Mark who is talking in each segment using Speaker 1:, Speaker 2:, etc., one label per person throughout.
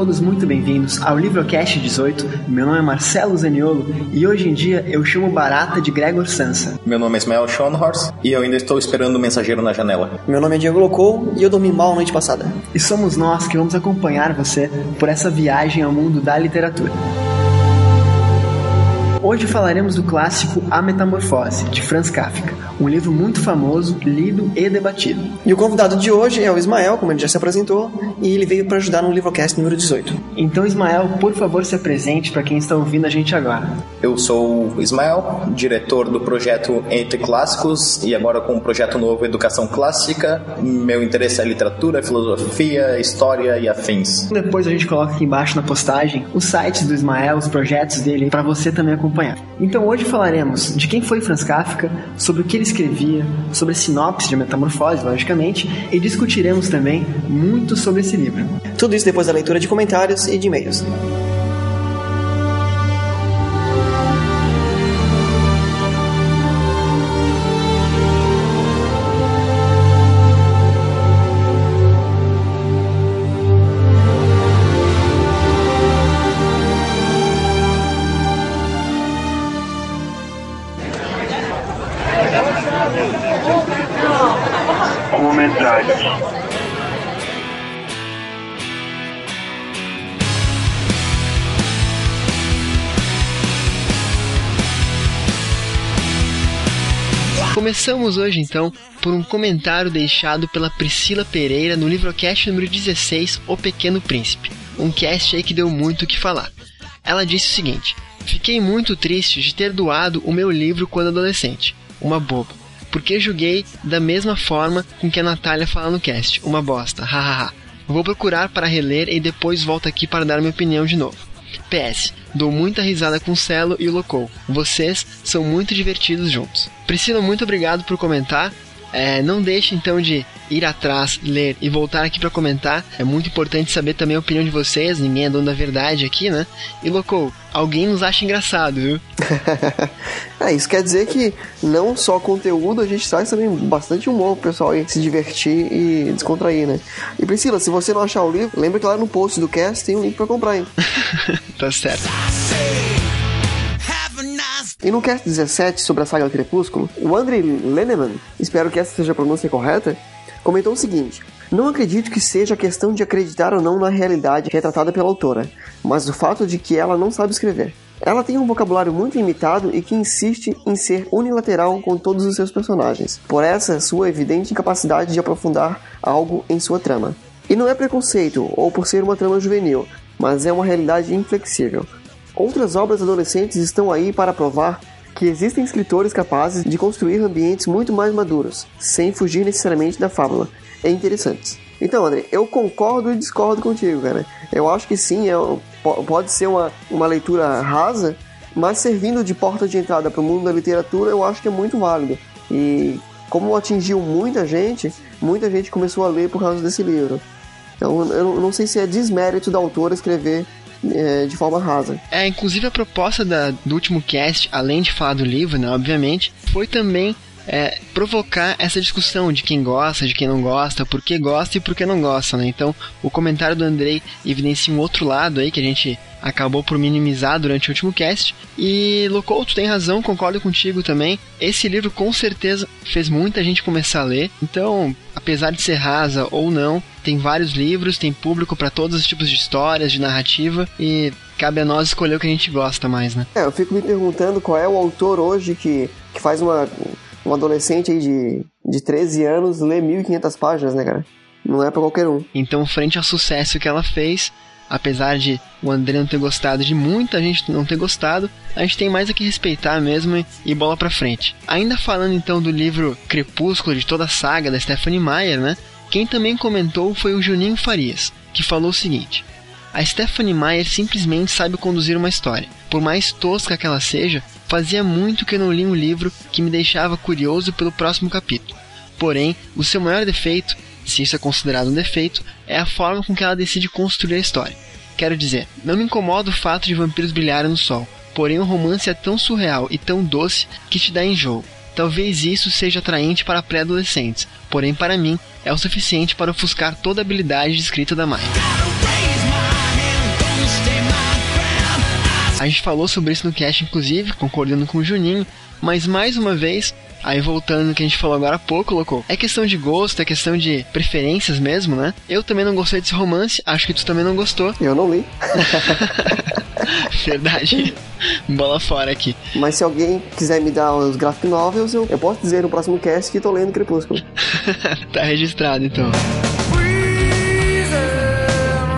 Speaker 1: todos muito bem-vindos ao Livrocast 18. Meu nome é Marcelo Zaniolo e hoje em dia eu chamo Barata de Gregor Sansa.
Speaker 2: Meu nome é Ismael Schonhorst e eu ainda estou esperando o mensageiro na janela.
Speaker 3: Meu nome é Diego Locou e eu dormi mal a noite passada.
Speaker 1: E somos nós que vamos acompanhar você por essa viagem ao mundo da literatura. Hoje falaremos do clássico A Metamorfose, de Franz Kafka, um livro muito famoso, lido e debatido.
Speaker 3: E o convidado de hoje é o Ismael, como ele já se apresentou, e ele veio para ajudar no Livrocast número 18.
Speaker 1: Então, Ismael, por favor, se apresente para quem está ouvindo a gente agora.
Speaker 2: Eu sou o Ismael, diretor do projeto Entre Clássicos e agora com o um projeto novo Educação Clássica. Meu interesse é literatura, filosofia, história e afins.
Speaker 1: Depois a gente coloca aqui embaixo na postagem os sites do Ismael, os projetos dele, para você também acompanhar acompanhar. Então hoje falaremos de quem foi Franz Kafka, sobre o que ele escrevia, sobre a sinopse de Metamorfose, logicamente, e discutiremos também muito sobre esse livro.
Speaker 3: Tudo isso depois da leitura de comentários e de e-mails.
Speaker 1: Começamos hoje então por um comentário deixado pela Priscila Pereira no livrocast número 16, O Pequeno Príncipe. Um cast aí que deu muito o que falar. Ela disse o seguinte: Fiquei muito triste de ter doado o meu livro quando adolescente. Uma boba. Porque julguei da mesma forma com que a Natália fala no cast. Uma bosta. Hahaha. Vou procurar para reler e depois volto aqui para dar minha opinião de novo. PS, dou muita risada com o Celo e o Locou. Vocês são muito divertidos juntos. Priscila, muito obrigado por comentar. É, não deixe então de ir atrás, ler e voltar aqui para comentar. É muito importante saber também a opinião de vocês. Ninguém é dono da verdade aqui, né? E Locou, alguém nos acha engraçado, viu?
Speaker 3: é, isso quer dizer que não só conteúdo, a gente traz também bastante humor pro pessoal aí se divertir e descontrair, né? E Priscila, se você não achar o livro, lembra que lá no post do cast tem um link para comprar, hein?
Speaker 1: tá certo.
Speaker 3: E no cast 17 sobre a saga do Crepúsculo, o Andrei Lenneman, espero que essa seja a pronúncia correta, comentou o seguinte: Não acredito que seja questão de acreditar ou não na realidade retratada pela autora, mas o fato de que ela não sabe escrever. Ela tem um vocabulário muito limitado e que insiste em ser unilateral com todos os seus personagens, por essa sua evidente incapacidade de aprofundar algo em sua trama. E não é preconceito ou por ser uma trama juvenil, mas é uma realidade inflexível. Outras obras adolescentes estão aí para provar que existem escritores capazes de construir ambientes muito mais maduros, sem fugir necessariamente da fábula. É interessante. Então, André, eu concordo e discordo contigo, cara. Eu acho que sim, é, pode ser uma, uma leitura rasa, mas servindo de porta de entrada para o mundo da literatura, eu acho que é muito válido. E como atingiu muita gente, muita gente começou a ler por causa desse livro. Então, eu não sei se é desmérito da autora escrever é, de forma rasa.
Speaker 1: É, inclusive a proposta da, do último cast, além de falar do livro, né, obviamente, foi também é, provocar essa discussão de quem gosta, de quem não gosta, por que gosta e por que não gosta, né? Então, o comentário do Andrei evidencia um outro lado aí que a gente acabou por minimizar durante o último cast. E Locou, tu tem razão, concordo contigo também. Esse livro com certeza fez muita gente começar a ler. Então, apesar de ser rasa ou não, tem vários livros, tem público para todos os tipos de histórias, de narrativa e cabe a nós escolher o que a gente gosta mais, né?
Speaker 3: É, eu fico me perguntando qual é o autor hoje que, que faz uma um adolescente aí de, de 13 anos ler 1.500 páginas, né, cara? Não é para qualquer um.
Speaker 1: Então, frente ao sucesso que ela fez, apesar de o André não ter gostado, de muita gente não ter gostado, a gente tem mais a que respeitar mesmo e, bola pra frente. Ainda falando então do livro Crepúsculo, de toda a saga da Stephanie Meyer, né? Quem também comentou foi o Juninho Farias, que falou o seguinte: A Stephanie Meyer simplesmente sabe conduzir uma história. Por mais tosca que ela seja, fazia muito que eu não li um livro que me deixava curioso pelo próximo capítulo. Porém, o seu maior defeito se isso é considerado um defeito, é a forma com que ela decide construir a história. Quero dizer, não me incomoda o fato de vampiros brilharem no sol, porém o romance é tão surreal e tão doce que te dá enjoo. Talvez isso seja atraente para pré-adolescentes, porém para mim é o suficiente para ofuscar toda a habilidade de escrita da Mai. A gente falou sobre isso no cast, inclusive, concordando com o Juninho, mas mais uma vez, aí voltando no que a gente falou agora há pouco, louco, é questão de gosto, é questão de preferências mesmo, né? Eu também não gostei desse romance, acho que tu também não gostou.
Speaker 3: Eu não li.
Speaker 1: Verdade. Bola fora aqui.
Speaker 3: Mas se alguém quiser me dar os graphic novels, eu, eu posso dizer no próximo cast que tô lendo Crepúsculo.
Speaker 1: tá registrado então.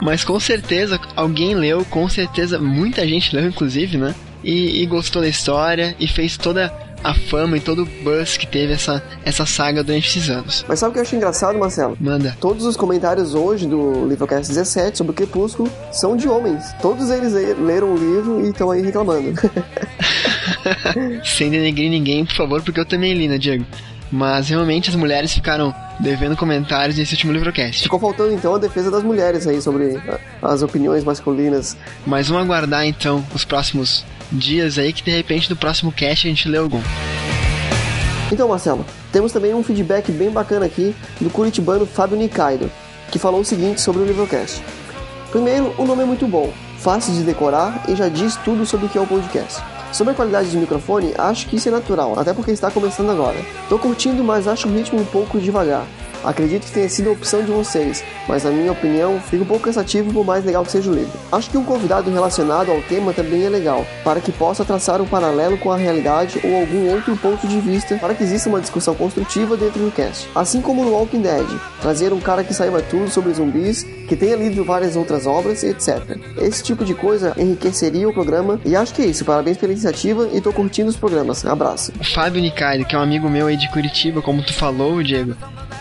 Speaker 1: Mas com certeza alguém leu, com certeza muita gente leu, inclusive, né? E, e gostou da história e fez toda a fama e todo o buzz que teve essa, essa saga durante esses anos.
Speaker 3: Mas sabe o que eu acho engraçado, Marcelo?
Speaker 1: Manda.
Speaker 3: Todos os comentários hoje do Livrocast 17 sobre o Crepúsculo são de homens. Todos eles leram o livro e estão aí reclamando.
Speaker 1: Sem denegrir ninguém, por favor, porque eu também li, né, Diego? Mas realmente as mulheres ficaram devendo comentários nesse último livrocast.
Speaker 3: Ficou faltando então a defesa das mulheres aí sobre as opiniões masculinas.
Speaker 1: Mas vamos aguardar então os próximos dias aí que de repente no próximo cast a gente lê algum.
Speaker 3: Então, Marcelo, temos também um feedback bem bacana aqui do curitibano Fábio Nikaido, que falou o seguinte sobre o livrocast. Primeiro, o nome é muito bom, fácil de decorar e já diz tudo sobre o que é o podcast. Sobre a qualidade do microfone, acho que isso é natural, até porque está começando agora. Tô curtindo, mas acho o ritmo um pouco devagar. Acredito que tenha sido a opção de vocês, mas na minha opinião fica um pouco cansativo por mais legal que seja o livro. Acho que um convidado relacionado ao tema também é legal, para que possa traçar um paralelo com a realidade ou algum outro ponto de vista, para que exista uma discussão construtiva dentro do cast. Assim como no Walking Dead, trazer um cara que saiba tudo sobre zumbis, que tenha lido várias outras obras, etc. Esse tipo de coisa enriqueceria o programa e acho que é isso. Parabéns pela iniciativa e tô curtindo os programas. Abraço.
Speaker 1: O Fábio Nicari, que é um amigo meu aí de Curitiba, como tu falou, Diego,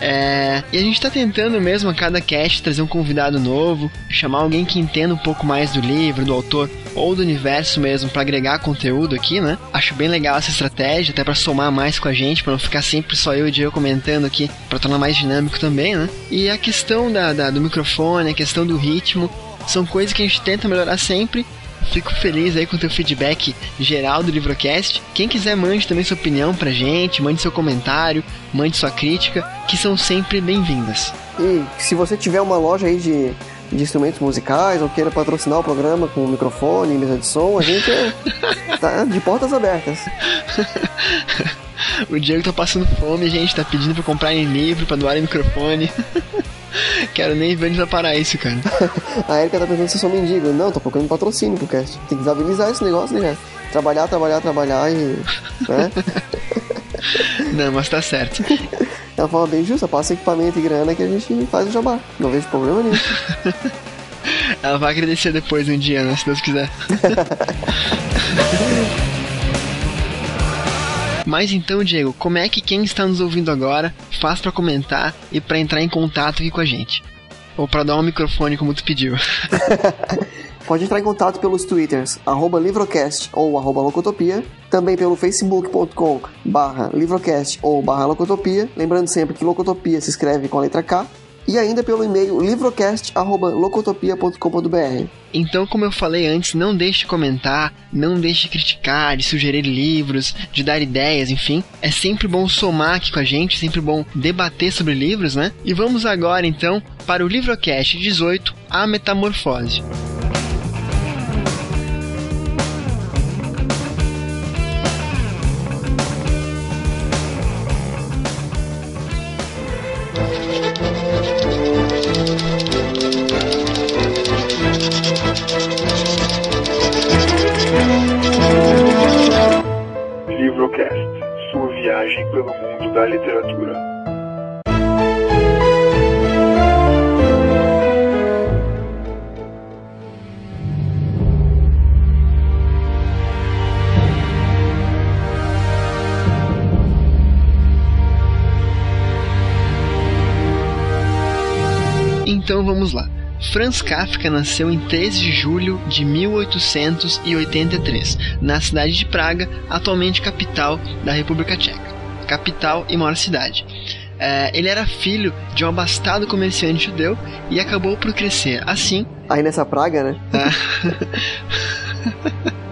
Speaker 1: é, e a gente tá tentando mesmo a cada cast trazer um convidado novo, chamar alguém que entenda um pouco mais do livro, do autor ou do universo mesmo para agregar conteúdo aqui, né? Acho bem legal essa estratégia, até para somar mais com a gente, para não ficar sempre só eu e o Diego comentando aqui, para tornar mais dinâmico também, né? E a questão da, da, do microfone, a questão do ritmo, são coisas que a gente tenta melhorar sempre Fico feliz aí com o teu feedback geral do Livrocast. Quem quiser, mande também sua opinião pra gente, mande seu comentário, mande sua crítica, que são sempre bem-vindas.
Speaker 3: E se você tiver uma loja aí de, de instrumentos musicais ou queira patrocinar o programa com microfone, mesa de som, a gente é, tá de portas abertas.
Speaker 1: o Diego tá passando fome, gente, tá pedindo pra comprar em livro, pra doar em microfone. Quero nem ver vai parar isso, cara.
Speaker 3: a Erika tá pensando se eu sou mendigo. Não, tô procurando patrocínio pro cast. Tem que desabilizar esse negócio, né, Trabalhar, trabalhar, trabalhar e. né?
Speaker 1: Não, mas tá certo.
Speaker 3: Ela fala bem justa, passa equipamento e grana que a gente faz o jabá. Não vejo problema nisso.
Speaker 1: Ela vai agradecer depois um dia, né? Se Deus quiser. Mas então, Diego, como é que quem está nos ouvindo agora faz para comentar e para entrar em contato aqui com a gente? Ou para dar um microfone como tu pediu?
Speaker 3: Pode entrar em contato pelos twitters, livrocast ou locotopia, também pelo facebook.com barra livrocast ou barra locotopia, lembrando sempre que locotopia se escreve com a letra K, e ainda pelo e-mail livrocast.locotopia.com.br.
Speaker 1: Então, como eu falei antes, não deixe de comentar, não deixe de criticar, de sugerir livros, de dar ideias, enfim. É sempre bom somar aqui com a gente, sempre bom debater sobre livros, né? E vamos agora então para o Livrocast 18, A Metamorfose.
Speaker 4: Da literatura.
Speaker 1: Então vamos lá. Franz Kafka nasceu em 13 de julho de 1883, na cidade de Praga, atualmente capital da República Tcheca capital e maior cidade. É, ele era filho de um abastado comerciante judeu e acabou por crescer assim.
Speaker 3: Aí nessa praga, né?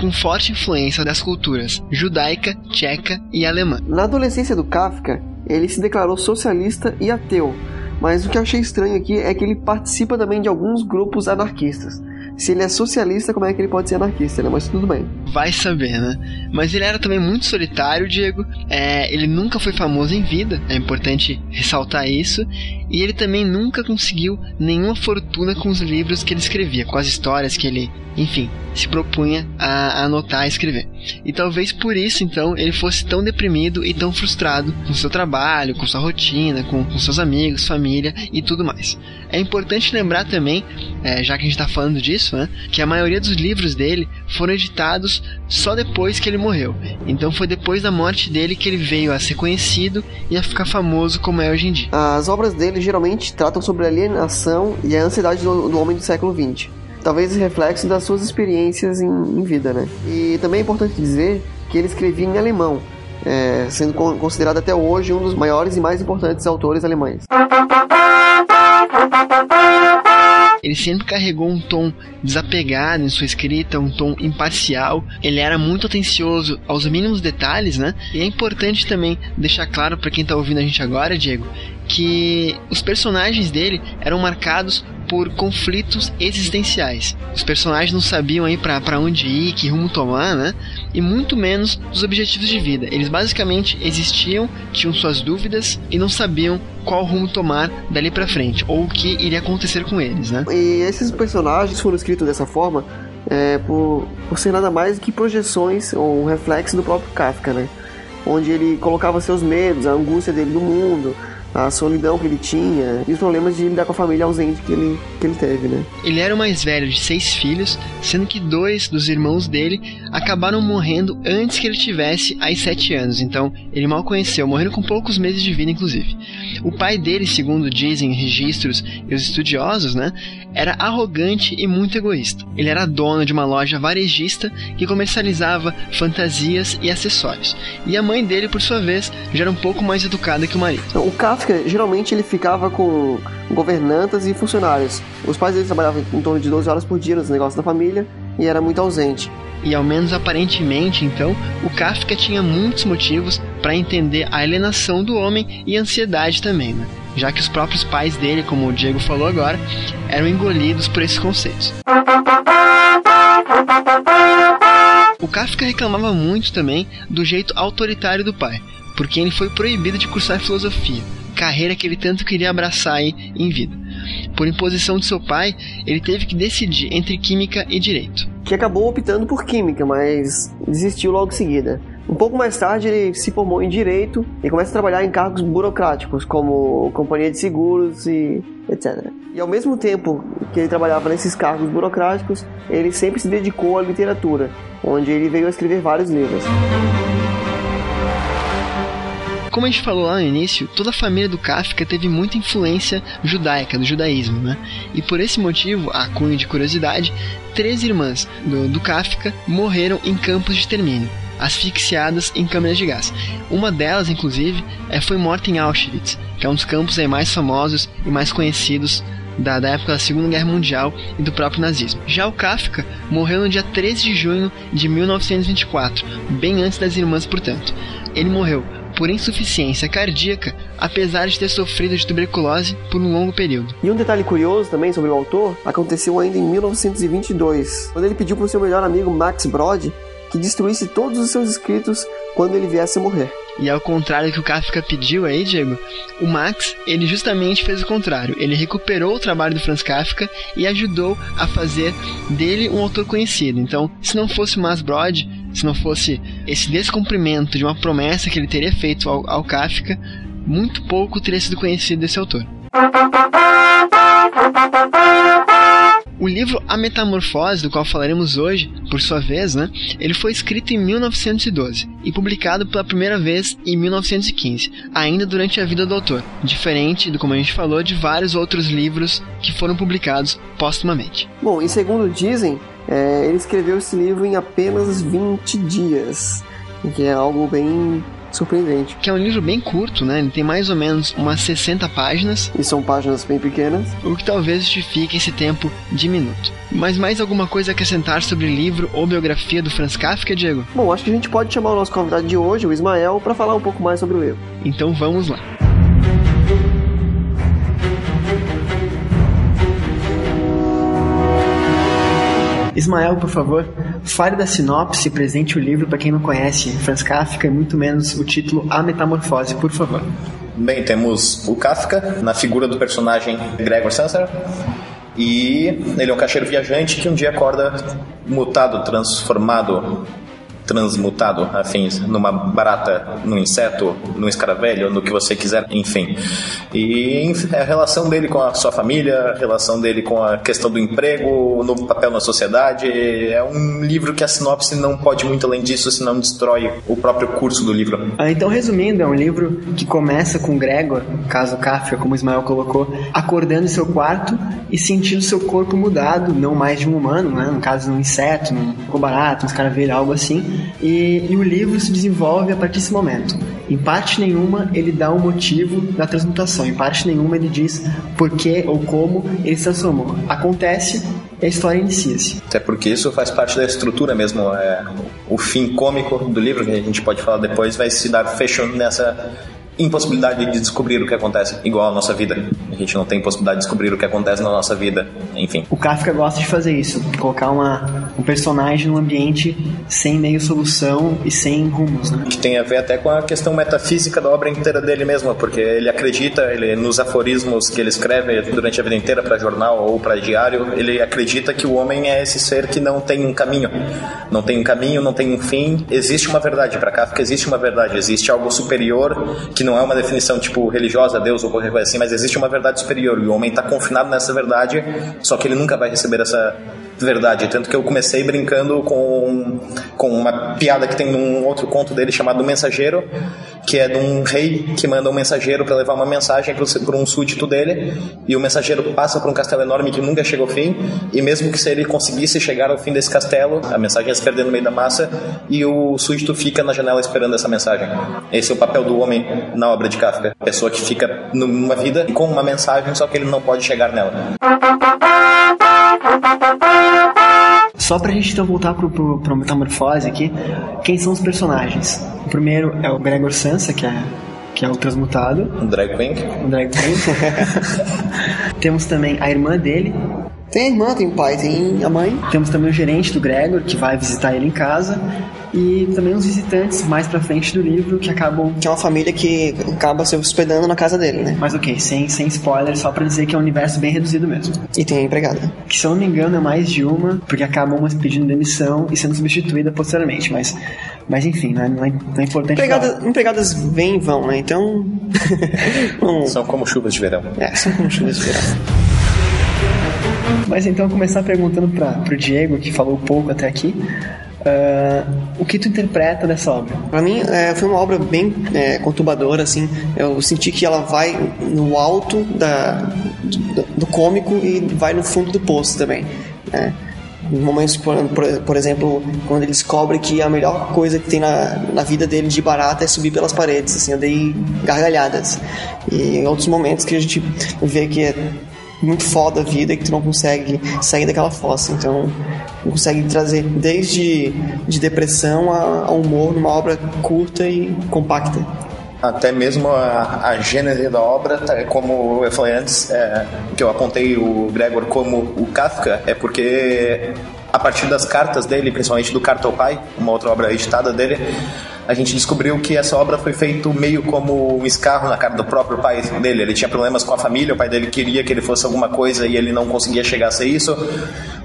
Speaker 1: com forte influência das culturas judaica, tcheca e alemã.
Speaker 3: Na adolescência do Kafka, ele se declarou socialista e ateu, mas o que eu achei estranho aqui é que ele participa também de alguns grupos anarquistas. Se ele é socialista, como é que ele pode ser anarquista, né? Mas tudo bem.
Speaker 1: Vai saber, né? Mas ele era também muito solitário, Diego. É, ele nunca foi famoso em vida, é importante ressaltar isso. E ele também nunca conseguiu nenhuma fortuna com os livros que ele escrevia, com as histórias que ele, enfim, se propunha a, anotar e escrever. E talvez por isso, então, ele fosse tão deprimido e tão frustrado com seu trabalho, com sua rotina, com, com seus amigos, família e tudo mais. É importante lembrar também, é, já que a gente está falando disso, né, que a maioria dos livros dele foram editados só depois que ele morreu. Então foi depois da morte dele que ele veio a ser conhecido e a ficar famoso como é hoje em dia.
Speaker 3: As obras dele geralmente tratam sobre a alienação e a ansiedade do, do homem do século XX. Talvez reflexo das suas experiências em, em, vida, né? E também é importante dizer que ele escrevia em alemão, é, sendo considerado até hoje um dos maiores e mais importantes autores alemães.
Speaker 1: Ele sempre carregou um tom desapegado em sua escrita, um tom imparcial. Ele era muito atencioso aos mínimos detalhes, né? E é importante também deixar claro para quem está ouvindo a gente agora, Diego, que os personagens dele eram marcados por conflitos existenciais. Os personagens não sabiam aí para onde ir, que rumo tomar, né? E muito menos dos objetivos de vida. Eles basicamente existiam, tinham suas dúvidas e não sabiam qual rumo tomar dali para frente ou o que iria acontecer com eles, né?
Speaker 3: E esses personagens foram escritos dessa forma é, por, por ser nada mais que projeções ou um reflexo do próprio Kafka, né? Onde ele colocava seus medos, a angústia dele do mundo, a solidão que ele tinha e os problemas de lidar com a família ausente que ele, que ele teve, né?
Speaker 1: Ele era o mais velho de seis filhos, sendo que dois dos irmãos dele acabaram morrendo antes que ele tivesse aí sete anos, então ele mal conheceu, morrendo com poucos meses de vida, inclusive. O pai dele, segundo dizem registros e os estudiosos, né, era arrogante e muito egoísta. Ele era dono de uma loja varejista que comercializava fantasias e acessórios. E a mãe dele, por sua vez, já era um pouco mais educada que o marido.
Speaker 3: O Kafka Geralmente ele ficava com governantas e funcionários. Os pais dele trabalhavam em torno de 12 horas por dia nos negócios da família e era muito ausente.
Speaker 1: E ao menos aparentemente, então, o Kafka tinha muitos motivos para entender a alienação do homem e a ansiedade também, né? já que os próprios pais dele, como o Diego falou agora, eram engolidos por esses conceitos. O Kafka reclamava muito também do jeito autoritário do pai, porque ele foi proibido de cursar filosofia, carreira que ele tanto queria abraçar em vida. Por imposição de seu pai, ele teve que decidir entre química e direito.
Speaker 3: Que acabou optando por química, mas desistiu logo em seguida. Um pouco mais tarde, ele se formou em direito e começa a trabalhar em cargos burocráticos, como companhia de seguros e etc. E ao mesmo tempo que ele trabalhava nesses cargos burocráticos, ele sempre se dedicou à literatura, onde ele veio a escrever vários livros.
Speaker 1: Como a gente falou lá no início, toda a família do Kafka teve muita influência judaica, do judaísmo, né? E por esse motivo, a cunho de curiosidade, três irmãs do, do Kafka morreram em campos de extermínio asfixiadas em câmeras de gás. Uma delas, inclusive, é, foi morta em Auschwitz, que é um dos campos mais famosos e mais conhecidos da, da, época da Segunda Guerra Mundial e do próprio nazismo. Já o Kafka morreu no dia 13 de junho de 1924, bem antes das irmãs, portanto. Ele morreu por insuficiência cardíaca, apesar de ter sofrido de tuberculose por um longo período.
Speaker 3: E um detalhe curioso também sobre o autor aconteceu ainda em 1922, quando ele pediu para o seu melhor amigo Max Brod que destruísse todos os seus escritos quando ele viesse a morrer.
Speaker 1: E ao contrário do que o Kafka pediu aí, Diego, o Max, ele justamente fez o contrário. Ele recuperou o trabalho do Franz Kafka e ajudou a fazer dele um autor conhecido. Então, se não fosse o Max Brod, se não fosse esse descumprimento de uma promessa que ele teria feito ao, ao Kafka, muito pouco teria sido conhecido desse autor. O livro A Metamorfose, do qual falaremos hoje, por sua vez, né, ele foi escrito em 1912 e publicado pela primeira vez em 1915, ainda durante a vida do autor, diferente do como a gente falou de vários outros livros que foram publicados póstumamente.
Speaker 3: Bom, e segundo dizem, é, ele escreveu esse livro em apenas 20 dias, que é algo bem surpreendente.
Speaker 1: Que é um livro bem curto, né? Ele tem mais ou menos umas 60 páginas.
Speaker 3: E são páginas bem pequenas.
Speaker 1: O que talvez justifique esse tempo diminuto. Mas mais alguma coisa a acrescentar sobre o livro ou biografia do Franz Kafka, Diego?
Speaker 3: Bom, acho que a gente pode chamar o nosso convidado de hoje, o Ismael, para falar um pouco mais sobre o livro.
Speaker 1: Então vamos lá. Ismael, por favor, fale da sinopse, presente o livro para quem não conhece Franz Kafka e muito menos o título A Metamorfose, por favor.
Speaker 2: Bem, temos o Kafka na figura do personagem Gregor Samsa. E ele é um caixeiro viajante que um dia acorda mutado, transformado transmutado, afins, numa barata, num inseto, num escaravelho, no que você quiser, enfim. E a relação dele com a sua família, a relação dele com a questão do emprego, o novo papel na sociedade. É um livro que a sinopse não pode muito além disso, senão destrói o próprio curso do livro.
Speaker 1: Ah, então, resumindo, é um livro que começa com Gregor, caso Kafka, como Ismael colocou, acordando em seu quarto e sentindo seu corpo mudado, não mais de um humano, né? no caso, um inseto, um barato, um escaravelho, algo assim e, e, o livro se desenvolve a partir desse momento. Em parte nenhuma ele dá um motivo da transmutação, em parte nenhuma ele diz por que ou como ele se transformou. Acontece e a história inicia-se.
Speaker 2: Até porque isso faz parte da estrutura mesmo. É, o fim cômico do livro, que a gente pode falar depois, vai se dar fecho nessa impossibilidade de descobrir o que acontece, igual a nossa vida. A gente não tem possibilidade de descobrir o que acontece na nossa vida, enfim.
Speaker 1: O Kafka gosta de fazer isso, colocar uma, um personagem num ambiente sem meio solução e sem rumos, né?
Speaker 2: Que tem a ver até com a questão metafísica da obra inteira dele mesmo, porque ele acredita, ele nos aforismos que ele escreve durante a vida inteira para jornal ou para diário, ele acredita que o homem é esse ser que não tem um caminho, não tem um caminho, não tem um fim. Existe uma verdade para Kafka, existe uma verdade, existe algo superior que não é uma definição tipo religiosa, Deus ou qualquer coisa assim, mas existe uma verdade superior e o homem está confinado nessa verdade, só que ele nunca vai receber essa verdade. Tanto que eu comecei brincando com, com uma piada que tem num outro conto dele chamado Mensageiro, que é de um rei que manda um mensageiro para levar uma mensagem para um súdito dele, e o mensageiro passa por um castelo enorme que nunca chega ao fim, e mesmo que se ele conseguisse chegar ao fim desse castelo, a mensagem ia se perder no meio da massa, e o súdito fica na janela esperando essa mensagem. Esse é o papel do homem na obra de Kafka. Pessoa que fica numa vida com uma mensagem, só que ele não pode chegar nela.
Speaker 1: Só pra gente então voltar pro, pro, pro Metamorfose aqui, quem são os personagens? O primeiro é o Gregor Sansa, que é que é o transmutado.
Speaker 2: Um drag queen.
Speaker 1: Um drag queen. Temos também a irmã dele.
Speaker 3: Tem a irmã, tem o pai, tem a mãe.
Speaker 1: Temos também o gerente do Gregor, que vai visitar ele em casa e também os visitantes mais pra frente do livro que acabam.
Speaker 3: Que é uma família que acaba se hospedando na casa dele, né?
Speaker 1: Mas ok, sem, sem spoiler, só pra dizer que é um universo bem reduzido mesmo.
Speaker 3: E tem a empregada.
Speaker 1: Que se eu não me engano é mais de uma, porque acabam umas pedindo demissão e sendo substituída posteriormente, mas. Mas enfim, não é, não é, não é importante.
Speaker 3: Empregada, falar. Empregadas vêm e vão, né? Então.
Speaker 2: São como chuvas de verão.
Speaker 3: É, são como chuvas de verão.
Speaker 1: Mas então começar perguntando para pro Diego, que falou pouco até aqui, Uh, o que tu interpreta dessa obra?
Speaker 3: Para mim, é, foi uma obra bem é, conturbadora, assim. Eu senti que ela vai no alto da, do, do cômico e vai no fundo do poço também. Né? momentos, por, por, por, exemplo, quando ele descobre que a melhor coisa que tem na, na vida dele de barata é subir pelas paredes, assim, eu dei gargalhadas. E em outros momentos que a gente vê que é muito foda a vida que tu não consegue sair daquela fossa. Então, consegue trazer desde de depressão a, a humor numa obra curta e compacta
Speaker 2: até mesmo a, a gênese da obra, tá, como eu falei antes, é, que eu apontei o Gregor como o Kafka, é porque a partir das cartas dele, principalmente do Carta ao Pai, uma outra obra editada dele, a gente descobriu que essa obra foi feita meio como um escarro na cara do próprio pai dele. Ele tinha problemas com a família, o pai dele queria que ele fosse alguma coisa e ele não conseguia chegar a ser isso.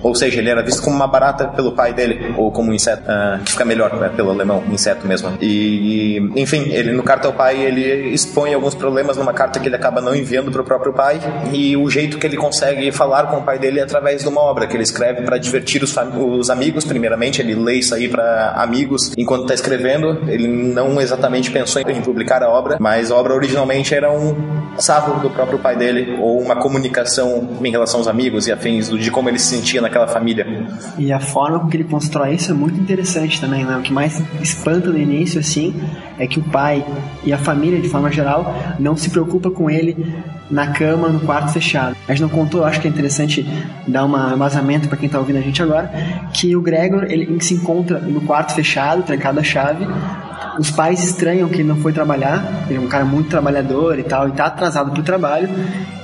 Speaker 2: Ou seja, ele era visto como uma barata pelo pai dele, ou como um inseto, uh, que fica melhor né, pelo alemão, inseto mesmo. E, enfim, ele no carta ao pai, ele expõe alguns problemas numa carta que ele acaba não enviando para o próprio pai. E o jeito que ele consegue falar com o pai dele é através de uma obra que ele escreve para divertir os, os amigos, primeiramente. Ele lê isso aí para amigos enquanto está escrevendo ele não exatamente pensou em publicar a obra, mas a obra originalmente era um sarro do próprio pai dele, ou uma comunicação em relação aos amigos e afins, de como ele se sentia naquela família.
Speaker 1: E a forma com que ele constrói isso é muito interessante também, né? O que mais espanta no início, assim, é que o pai e a família, de forma geral, não se preocupa com ele na cama, no quarto fechado. A gente não contou, acho que é interessante dar um vazamento para quem está ouvindo a gente agora, que o Gregor ele se encontra no quarto fechado, trancado a chave, Os pais estranham que ele não foi trabalhar, ele é um cara muito trabalhador e tal, e tá atrasado pro trabalho,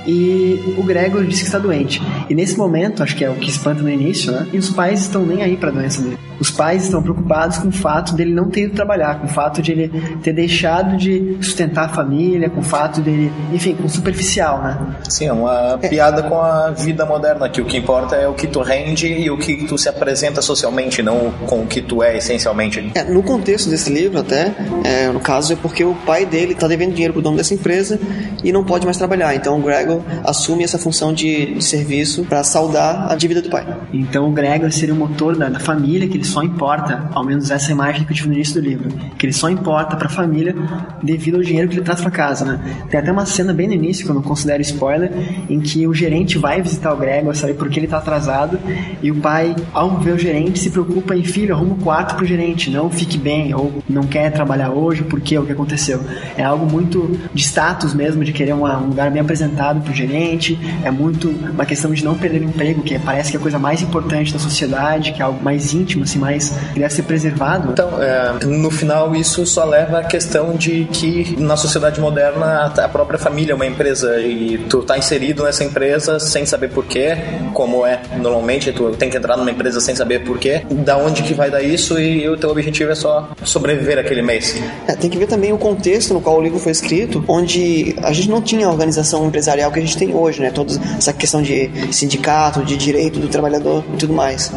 Speaker 1: e o Gregor diz que está doente. E nesse momento, acho que é o que espanta no início, né? E os pais estão nem aí para a doença dele. Os pais estão preocupados com o fato dele não ter ido trabalhar, com o fato de ele ter deixado de sustentar a família, com o fato dele, enfim, com superficial, né?
Speaker 2: Sim, é uma piada com a vida moderna, que o que importa é o que tu rende e o que tu se apresenta socialmente, não com o que tu é essencialmente.
Speaker 3: É, no contexto desse livro, até, é, no caso, é porque o pai dele está devendo dinheiro pro dono dessa empresa e não pode mais trabalhar. Então o Gregor assume essa função de, de serviço para saldar a dívida do pai.
Speaker 1: Então o Gregor seria o motor da, da, família, que ele só importa, ao menos essa imagem que eu tive no início do livro, que ele só importa para a família devido ao dinheiro que ele traz para casa, né? Tem até uma cena bem no início, que eu não considero spoiler, em que o gerente vai visitar o Gregor, sabe porque ele está atrasado, e o pai, ao ver o gerente, se preocupa em filho, arruma um quarto pro gerente, não fique bem, ou não quer trabalhar hoje, porque o que aconteceu. É algo muito de status mesmo, de querer uma, um lugar bem apresentado pro gerente, é muito uma questão de não perder o emprego, que parece que é a coisa mais importante da sociedade, que é algo mais íntimo, assim, mais que deve ser preservado.
Speaker 2: Então, é, no final, isso só leva à questão de que na sociedade moderna a própria família é uma empresa e tu tá inserido nessa empresa sem saber porquê, como é normalmente, tu tem que entrar numa empresa sem saber porquê, da onde que vai dar isso e o teu objetivo é só sobreviver aquele mês.
Speaker 3: É, tem que ver também o contexto no qual o livro foi escrito, onde a gente não tinha a organização empresarial que a gente tem hoje, né? Toda essa questão de sindicato, de direito do trabalhador e tudo mais.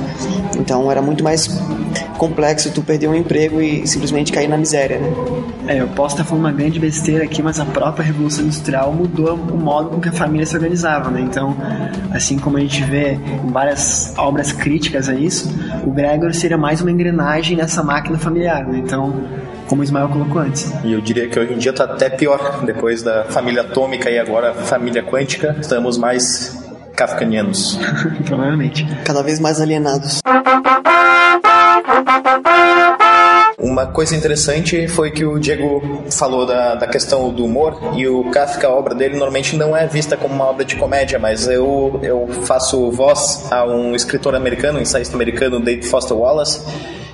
Speaker 3: Então era muito mais complexo tu perder um emprego e simplesmente cair na miséria, né?
Speaker 1: É, eu posso estar falando uma grande besteira aqui, mas a própria Revolução Industrial mudou o modo com que a família se organizava, né? Então, assim como a gente vê em várias obras críticas a isso, o Gregor seria mais uma engrenagem nessa máquina familiar, né? Então, como o Ismael colocou antes.
Speaker 2: E eu diria que hoje em dia está até pior, depois da família atômica e agora família quântica, estamos mais kafkanianos.
Speaker 1: Provavelmente.
Speaker 3: Cada vez mais alienados.
Speaker 2: Uma coisa interessante foi que o Diego falou da, da questão do humor e o Kafka, a obra dele, normalmente não é vista como uma obra de comédia, mas eu, eu faço voz a um escritor americano, um ensaísta americano, David Foster Wallace,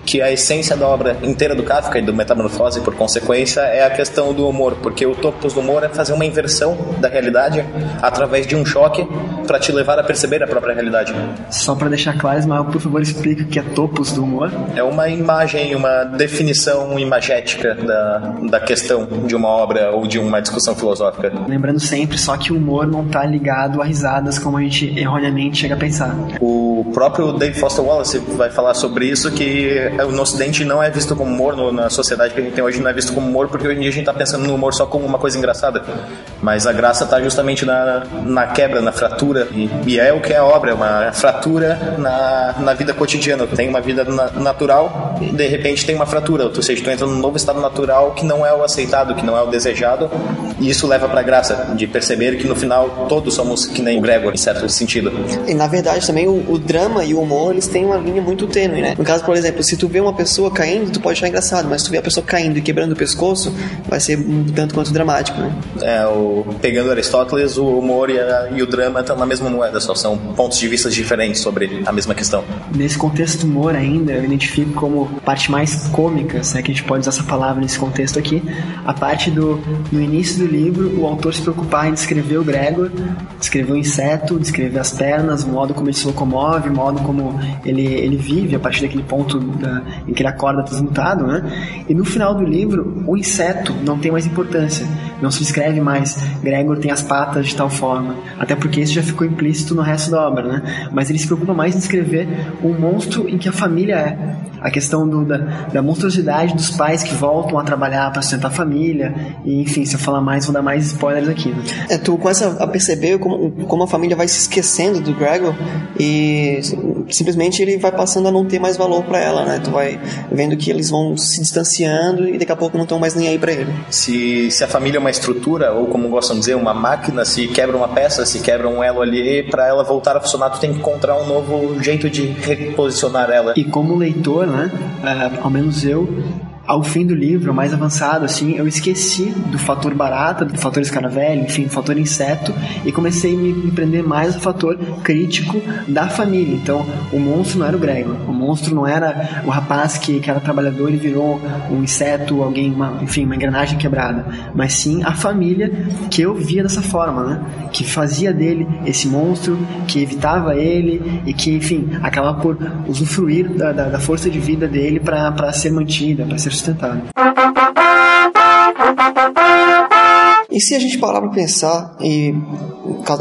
Speaker 2: que a essência da obra inteira do Kafka e do Metamorfose, por consequência, é a questão do humor, porque o topos do humor é fazer uma inversão da realidade através de um choque para te levar a perceber a própria realidade.
Speaker 1: Só para deixar claro, Ismael, por favor, explique o que é topos do humor.
Speaker 2: É uma imagem, uma definição imagética da, da questão de uma obra ou de uma discussão filosófica.
Speaker 1: Lembrando sempre, só que o humor não está ligado a risadas como a gente erroneamente chega a pensar.
Speaker 2: O próprio Dave Foster Wallace vai falar sobre isso, que no Ocidente não é visto como humor, no, na sociedade que a gente tem hoje não é visto como humor, porque hoje em dia a gente está pensando no humor só como uma coisa engraçada. Mas a graça está justamente na, na quebra, na fratura, e, e, é o que é a obra, é uma fratura na, na vida cotidiana. Tem uma vida na, natural e de repente tem uma fratura, ou seja, tu entra num novo estado natural que não é o aceitado, que não é o desejado, e isso leva para a graça, de perceber que no final todos somos que nem Gregor, em certo sentido.
Speaker 3: E na verdade também o, o drama e o humor, eles têm uma linha muito tênue, né? No caso, por exemplo, se tu tu vê uma pessoa caindo, tu pode achar engraçado, mas se tu vê a pessoa caindo e quebrando o pescoço, vai ser um tanto quanto dramático, né?
Speaker 2: É, o, pegando Aristóteles, o humor e, a, e o drama estão na mesma moeda, só são pontos de vista diferentes sobre a mesma questão.
Speaker 1: Nesse contexto do humor ainda, eu identifico como parte mais cômica, se é que a gente pode usar essa palavra nesse contexto aqui, a parte do, no início do livro, o autor se preocupar em descrever o Gregor, descrever o inseto, descrever as pernas, o modo como ele se locomove, o modo como ele, ele vive a partir daquele ponto da, em que ele acorda transmutado, né? E no final do livro, o inseto não tem mais importância. Não se descreve mais Gregor tem as patas de tal forma. Até porque isso já ficou implícito no resto da obra, né? Mas ele se preocupa mais em descrever o monstro em que a família é a questão do, da, da, monstruosidade dos pais que voltam a trabalhar para sustentar a família. E, enfim, se eu falar mais, vou dar mais spoilers aqui. Né?
Speaker 3: É, tu começa a perceber como, como a família vai se esquecendo do Gregor e simplesmente ele vai passando a não ter mais valor para ela, né? Tu vai vendo que eles vão se distanciando e daqui a pouco não estão mais nem aí para ele.
Speaker 2: Se, se a família é uma estrutura, ou como gostam de dizer, uma máquina, se quebra uma peça, se quebra um elo ali, para ela voltar a funcionar, tu tem que encontrar um novo jeito de reposicionar ela.
Speaker 1: E como leitor, né? Uh, ao menos eu ao fim do livro, mais avançado, assim, eu esqueci do fator barata, do fator escaravelho, enfim, do fator inseto, e comecei a me prender mais no fator crítico da família. Então, o monstro não era o Gregor, o monstro não era o rapaz que, que era trabalhador e virou um inseto, alguém, uma, enfim, uma engrenagem quebrada, mas sim a família que eu via dessa forma, né? Que fazia dele esse monstro, que evitava ele e que, enfim, acaba por usufruir da, da, da força de vida dele para ser mantida, para ser sustentável.
Speaker 3: E se a gente parar para pensar e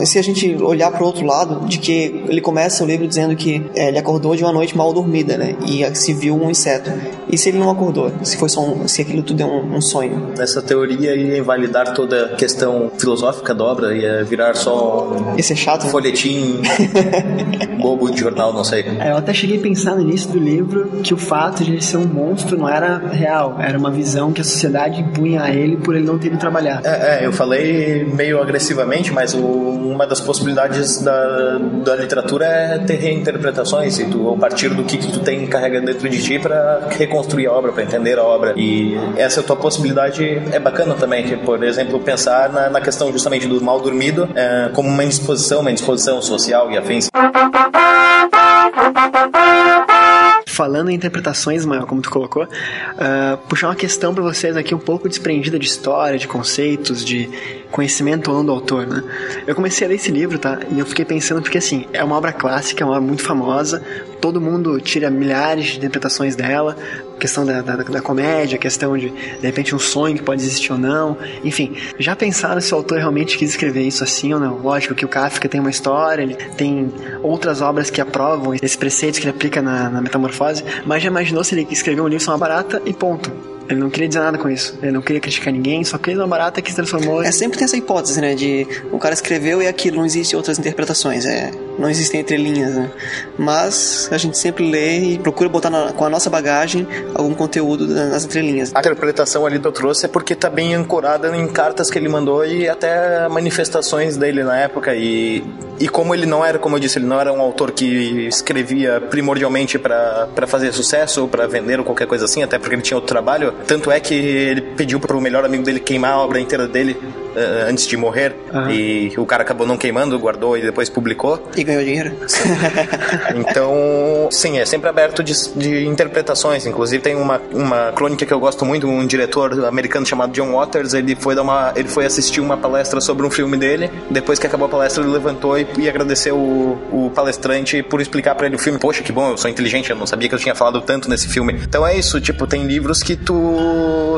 Speaker 3: se a gente olhar para o outro lado, de que ele começa o livro dizendo que é, ele acordou de uma noite mal dormida, né? E se viu um inseto. E se ele não acordou? Se foi só um, se aquilo tudo é um, um sonho?
Speaker 2: Essa teoria ia invalidar toda a questão filosófica da obra, ia virar só
Speaker 3: um Esse é chato,
Speaker 2: né? folhetim bobo de jornal, não sei.
Speaker 1: É, eu até cheguei a pensar no início do livro que o fato de ele ser um monstro não era real, era uma visão que a sociedade impunha a ele por ele não ter ido trabalhar.
Speaker 2: É, é eu falei meio agressivamente, mas o uma das possibilidades da, da literatura é ter reinterpretações e tu, a partir do que, que tu tem carrega dentro de ti para reconstruir a obra, para entender a obra. E essa tua possibilidade é bacana também, que, por exemplo, pensar na, na questão justamente do mal dormido é, como uma indisposição, uma indisposição social e afins
Speaker 1: falando em interpretações, Mael, como tu colocou, uh, puxar uma questão para vocês aqui um pouco desprendida de história, de conceitos, de conhecimento ou não do autor, né? Eu comecei a ler esse livro, tá? E eu fiquei pensando porque, assim, é uma obra clássica, é uma obra muito famosa, todo mundo tira milhares de interpretações dela, questão da, da, da comédia, questão de, de repente, um sonho que pode existir ou não, enfim. Já pensaram se o autor realmente quis escrever isso assim ou não? Lógico que o Kafka tem uma história, ele tem outras obras que aprovam esses preceitos que ele aplica na, na metamorfose, mas já imaginou se ele escreveu um livro só uma barata e ponto? Ele não queria dizer nada com isso. Ele não queria criticar ninguém, só queria uma barata que se transformou.
Speaker 3: É sempre tem essa hipótese, né? De o cara escreveu e aquilo, não existe outras interpretações. É, não existem entrelinhas, né? Mas a gente sempre lê e procura botar na, com a nossa bagagem algum conteúdo nas entrelinhas.
Speaker 2: A interpretação ali que eu trouxe é porque tá bem ancorada em cartas que ele mandou e até manifestações dele na época. E, e como ele não era, como eu disse, ele não era um autor que escrevia primordialmente para fazer sucesso ou para vender ou qualquer coisa assim, até porque ele tinha outro trabalho tanto é que ele pediu pro melhor amigo dele queimar a obra inteira dele uh, antes de morrer. Uhum. E o cara acabou não queimando, guardou e depois publicou.
Speaker 3: E ganhou dinheiro.
Speaker 2: então, sim, é sempre aberto de, de, interpretações. Inclusive tem uma, uma crônica que eu gosto muito, um diretor americano chamado John Waters, ele foi dar uma. ele foi assistir uma palestra sobre um filme dele. Depois que acabou a palestra, ele levantou e, e agradeceu o, o palestrante por explicar para ele o filme. Poxa, que bom, eu sou inteligente, eu não sabia que eu tinha falado tanto nesse filme. Então é isso, tipo, tem livros que tu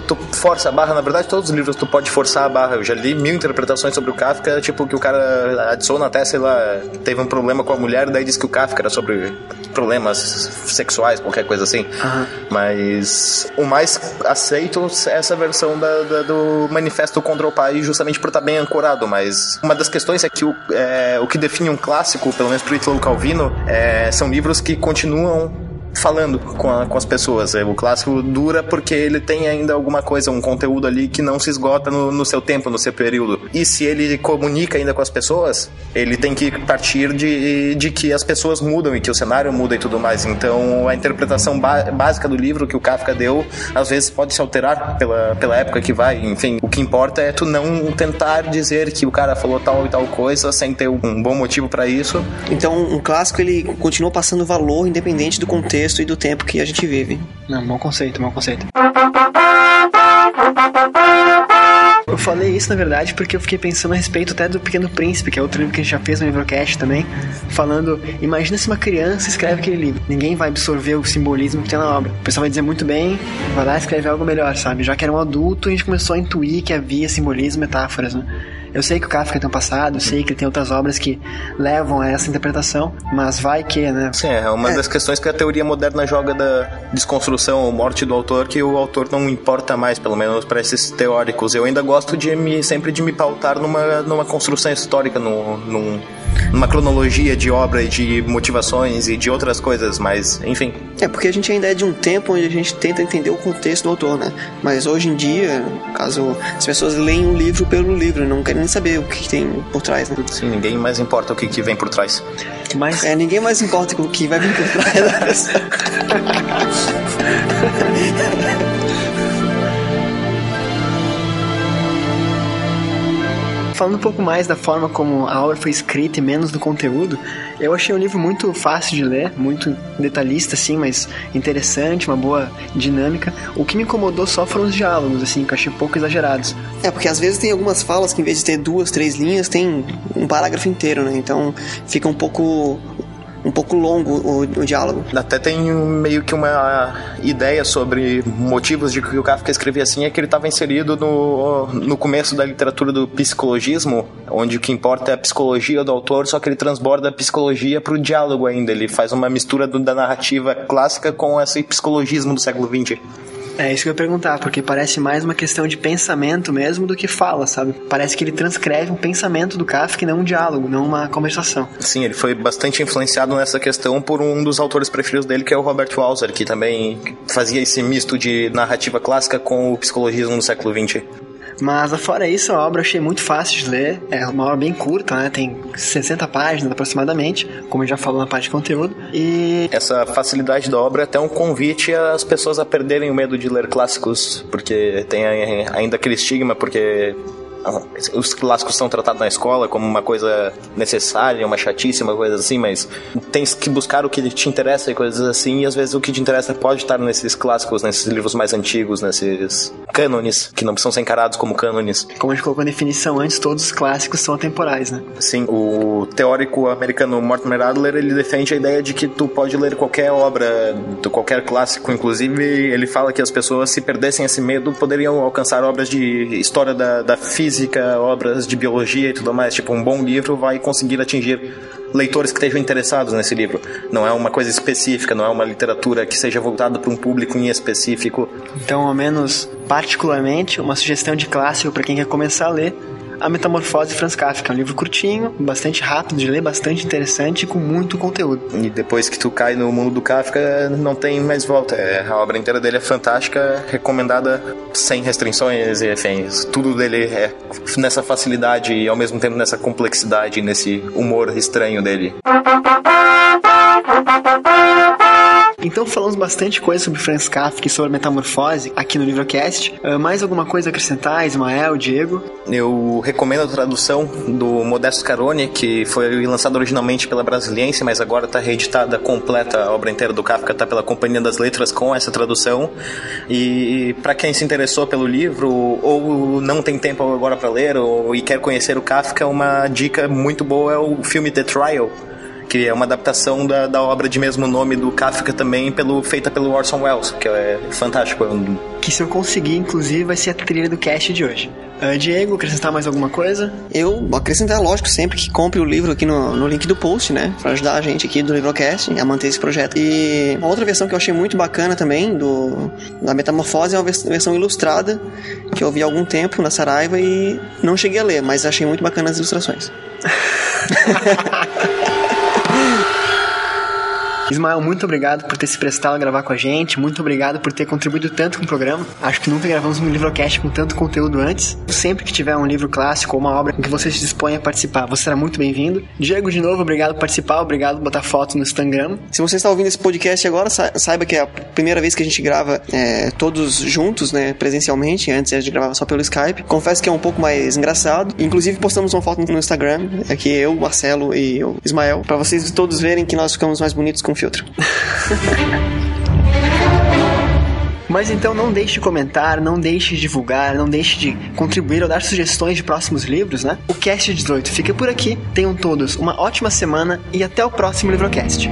Speaker 2: tu, força a barra. Na verdade, todos os livros tu pode forçar a barra. Eu já li mil interpretações sobre o Kafka, tipo, que o cara adiciona até, sei lá, teve um problema com a mulher, daí diz que o Kafka era sobre problemas sexuais, qualquer coisa assim. Uhum. Mas o mais aceito é essa versão da, da, do Manifesto contra o Pai, justamente por estar bem ancorado. Mas uma das questões é que o, é, o que define um clássico, pelo menos pro Italo Calvino, é, são livros que continuam falando com, a, com as pessoas. É, o clássico dura porque ele tem ainda alguma coisa, um conteúdo ali que não se esgota no, no seu tempo, no seu período. E se ele comunica ainda com as pessoas, ele tem que partir de, de que as pessoas mudam e que o cenário muda e tudo mais. Então a interpretação básica do livro que o Kafka deu, às vezes pode se alterar pela, pela época que vai. Enfim, o que importa é tu não tentar dizer que o cara falou tal e tal coisa sem ter um bom motivo para isso.
Speaker 3: Então um clássico ele continua passando valor independente do contexto contexto e do tempo que a gente vive.
Speaker 1: Não, bom conceito, bom conceito. Eu falei isso, na verdade, porque eu fiquei pensando a respeito até do Pequeno Príncipe, que é outro livro que a gente já fez no Livrocast também, falando, imagina se uma criança escreve aquele livro. Ninguém vai absorver o simbolismo que tem na obra. O pessoal vai dizer muito bem, vai lá e escreve algo melhor, sabe? Já que era um adulto, a gente começou a intuir que havia simbolismo, metáforas, né? Eu sei que o Kafka tem um passado, eu sei que tem outras obras que levam a essa interpretação, mas vai que, né?
Speaker 2: Sim, é uma é. das questões que a teoria moderna joga da desconstrução ou morte do autor, que o autor não importa mais, pelo menos para esses teóricos. Eu ainda gosto de me sempre de me pautar numa, numa construção histórica, no, num, numa cronologia de obra e de motivações e de outras coisas, mas enfim.
Speaker 3: É porque a gente ainda é de um tempo onde a gente tenta entender o contexto do autor, né? Mas hoje em dia, caso as pessoas leem um livro pelo livro, não querem nem saber o que tem por trás, né?
Speaker 2: Sim, ninguém mais importa o que, que vem por trás.
Speaker 3: Mas... É, ninguém mais importa o que vai vir por trás da pessoa.
Speaker 1: falando um pouco mais da forma como a obra foi escrita e menos do conteúdo, eu achei o livro muito fácil de ler, muito detalhista, assim, mas interessante, uma boa dinâmica. O que me incomodou só foram os diálogos, assim, que eu achei pouco exagerados.
Speaker 3: É, porque às vezes tem algumas falas que em vez de ter duas, três linhas, tem um parágrafo inteiro, né? Então fica um pouco um pouco longo o, o, diálogo.
Speaker 2: Até tem meio que uma ideia sobre motivos de que o Kafka escrevia assim, é que ele estava inserido no, no começo da literatura do psicologismo, onde o que importa é a psicologia do autor, só que ele transborda a psicologia para o diálogo ainda. Ele faz uma mistura do, da narrativa clássica com esse psicologismo do século XX.
Speaker 1: É isso que eu ia perguntar, porque parece mais uma questão de pensamento mesmo do que fala, sabe? Parece que ele transcreve um pensamento do Kafka e não um diálogo, não uma conversação.
Speaker 2: Sim, ele foi bastante influenciado nessa questão por um dos autores preferidos dele, que é o Robert Walser, que também fazia esse misto de narrativa clássica com o psicologismo do século XX.
Speaker 1: Mas fora isso, a obra achei muito fácil de ler. É uma obra bem curta, né? Tem 60 páginas aproximadamente, como eu já falou na parte de conteúdo. E
Speaker 2: essa facilidade da obra é até um convite às pessoas a perderem o medo de ler clássicos, porque tem ainda aquele estigma, porque os clássicos são tratados na escola como uma coisa necessária, uma chatice, uma coisa assim, mas tens que buscar o que te interessa e coisas assim, e às vezes o que te interessa pode estar nesses clássicos, nesses livros mais antigos, nesses cânones, que não precisam ser encarados como cânones.
Speaker 1: Como a gente colocou a definição antes, todos os clássicos são atemporais, né?
Speaker 2: Sim, o teórico americano Mortimer Adler, ele defende a ideia de que tu pode ler qualquer obra, qualquer clássico, inclusive ele fala que as pessoas se perdessem esse medo poderiam alcançar obras de história da, da física física, obras de biologia e tudo mais. Tipo, um bom livro vai conseguir atingir leitores que estejam interessados nesse livro. Não é uma coisa específica, não é uma literatura que seja voltada para um público em específico.
Speaker 1: Então, ao menos particularmente, uma sugestão de clássico para quem quer começar a ler a Metamorfose de Franz Kafka. É um livro curtinho, bastante rápido de ler, bastante interessante e com muito conteúdo.
Speaker 2: E depois que tu cai no mundo do Kafka, não tem mais volta. É, a obra inteira dele é fantástica, recomendada sem restrições e afins. Tudo dele é nessa facilidade e ao mesmo tempo nessa complexidade, nesse humor estranho dele.
Speaker 1: Então falamos bastante coisa sobre Franz Kafka e sobre metamorfose aqui no Livrocast. Uh, mais alguma coisa a acrescentar, Ismael, Diego?
Speaker 2: Eu recomendo a tradução do Modesto Carone, que foi lançada originalmente pela Brasiliense, mas agora está reeditada completa, a obra inteira do Kafka está pela Companhia das Letras com essa tradução. E para quem se interessou pelo livro ou não tem tempo agora para ler ou, e quer conhecer o Kafka, uma dica muito boa é o filme The Trial que é uma adaptação da, da obra de mesmo nome do Kafka também, pelo, feita pelo Orson Welles, que é fantástico.
Speaker 1: Que se eu conseguir, inclusive, vai ser a trilha do cast de hoje. Uh, Diego, acrescentar mais alguma coisa?
Speaker 3: Eu acrescentar, lógico, sempre que compre o livro aqui no, no link do post, né? Pra ajudar a gente aqui do Livrocast a manter esse projeto. E uma outra versão que eu achei muito bacana também, do, da Metamorfose, é uma versão ilustrada, que eu vi há algum tempo na Saraiva e não cheguei a ler, mas achei muito bacana as ilustrações.
Speaker 1: Ismael, muito obrigado por ter se prestado a gravar com a gente, muito obrigado por ter contribuído tanto com o programa. Acho que nunca gravamos um livrocast com tanto conteúdo antes. Sempre que tiver um livro clássico ou uma obra em que você se dispõe a participar, você será muito bem-vindo. Diego, de novo, obrigado por participar, obrigado por botar fotos no Instagram.
Speaker 3: Se você está ouvindo esse podcast agora, saiba que é a primeira vez que a gente grava é, todos juntos, né, presencialmente. Antes a gente gravava só pelo Skype. Confesso que é um pouco mais engraçado. Inclusive, postamos uma foto no Instagram, aqui eu, Marcelo e o Ismael, para vocês todos verem que nós ficamos mais bonitos com filtro.
Speaker 1: Mas então não deixe de comentar, não deixe de divulgar, não deixe de contribuir ou dar sugestões de próximos livros, né? O Cast 18 fica por aqui. Tenham todos uma ótima semana e até o próximo Livrocast.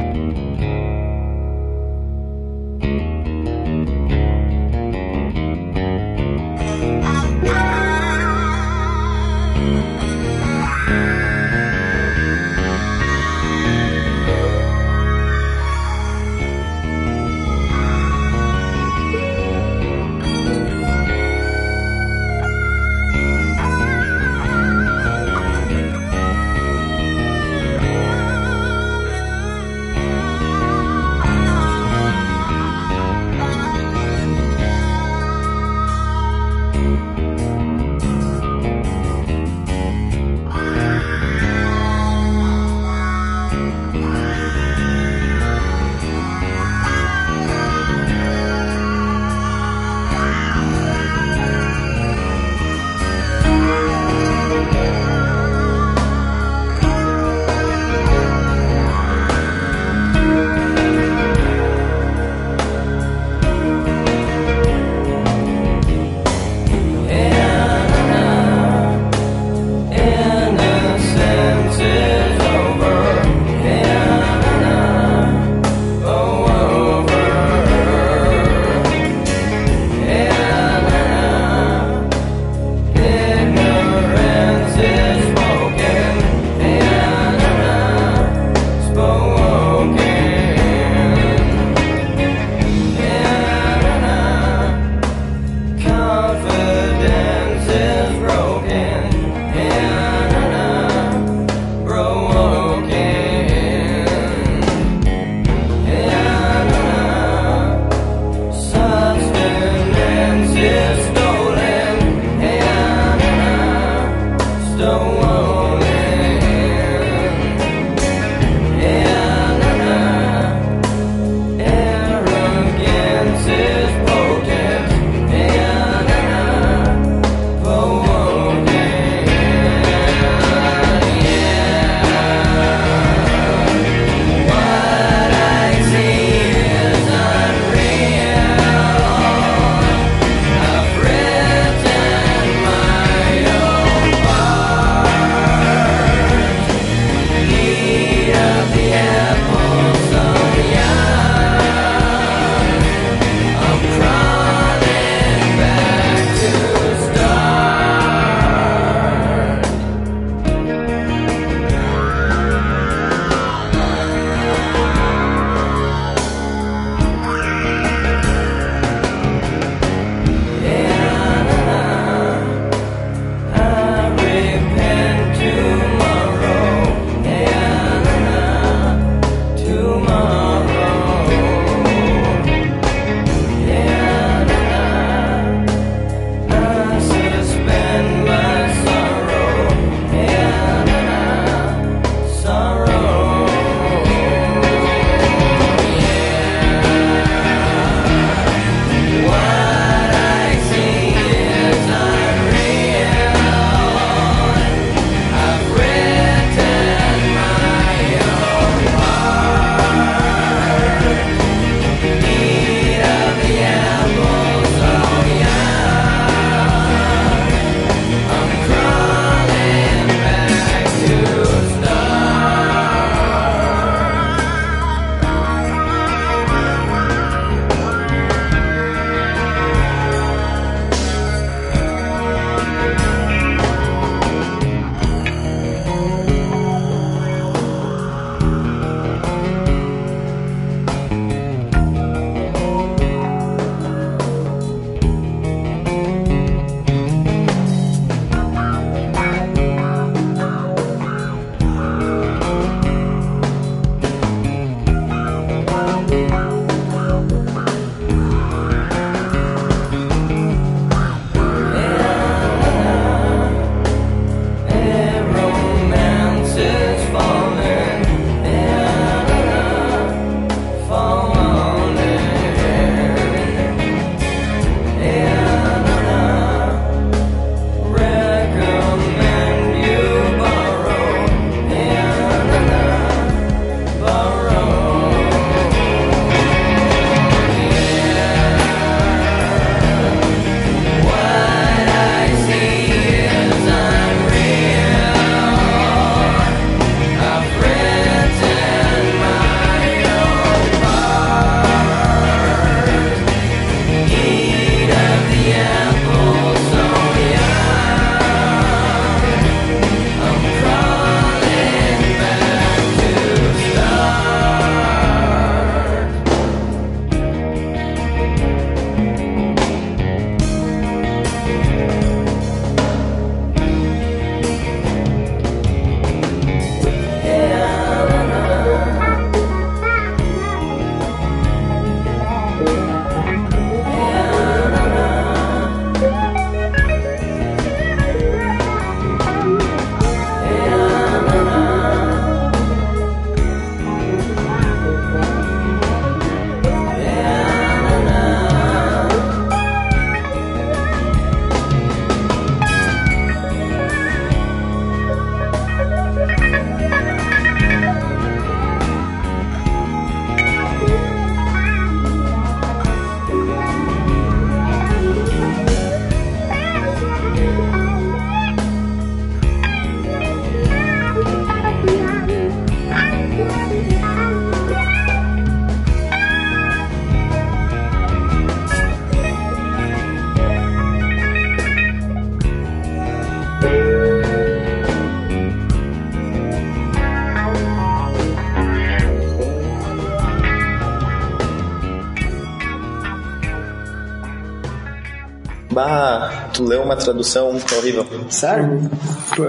Speaker 2: Leu uma tradução horrível.
Speaker 3: Sério?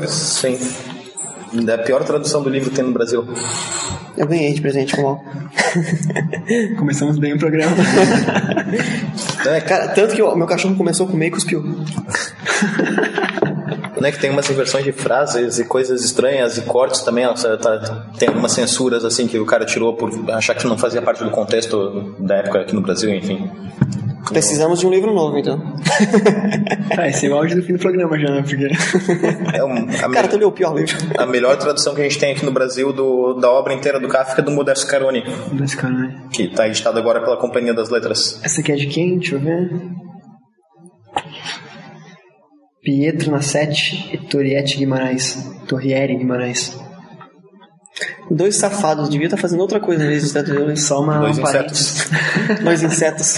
Speaker 2: Sim. É a pior tradução do livro que tem no Brasil.
Speaker 3: Eu ganhei de presente, mal.
Speaker 1: Começamos bem o programa.
Speaker 2: É,
Speaker 3: Cara, tanto que o meu cachorro começou a comer e cuspiu.
Speaker 2: Não é que tem umas inversões de frases e coisas estranhas e cortes também. tá- tem algumas censuras assim que o cara tirou por achar que não fazia parte do contexto da época aqui no Brasil, enfim.
Speaker 3: Precisamos de um livro novo, então.
Speaker 1: ah, esse é o áudio do fim do programa já, né? Porque...
Speaker 2: É um, a,
Speaker 3: Cara,
Speaker 2: me-
Speaker 3: tu leu o pior livro.
Speaker 2: a melhor tradução que a gente tem aqui no Brasil do, da obra inteira do Kafka é do Modesto Caroni,
Speaker 1: Desse cara, né?
Speaker 2: que está editado agora pela Companhia das Letras.
Speaker 1: Essa aqui é de quem? Deixa eu ver. Pietro Nassetti e Torriette Guimarães. Torriere Guimarães.
Speaker 3: Dois safados, devia estar fazendo outra coisa em vez de traduzir
Speaker 1: Só uma
Speaker 2: Dois insetos.
Speaker 3: Dois insetos.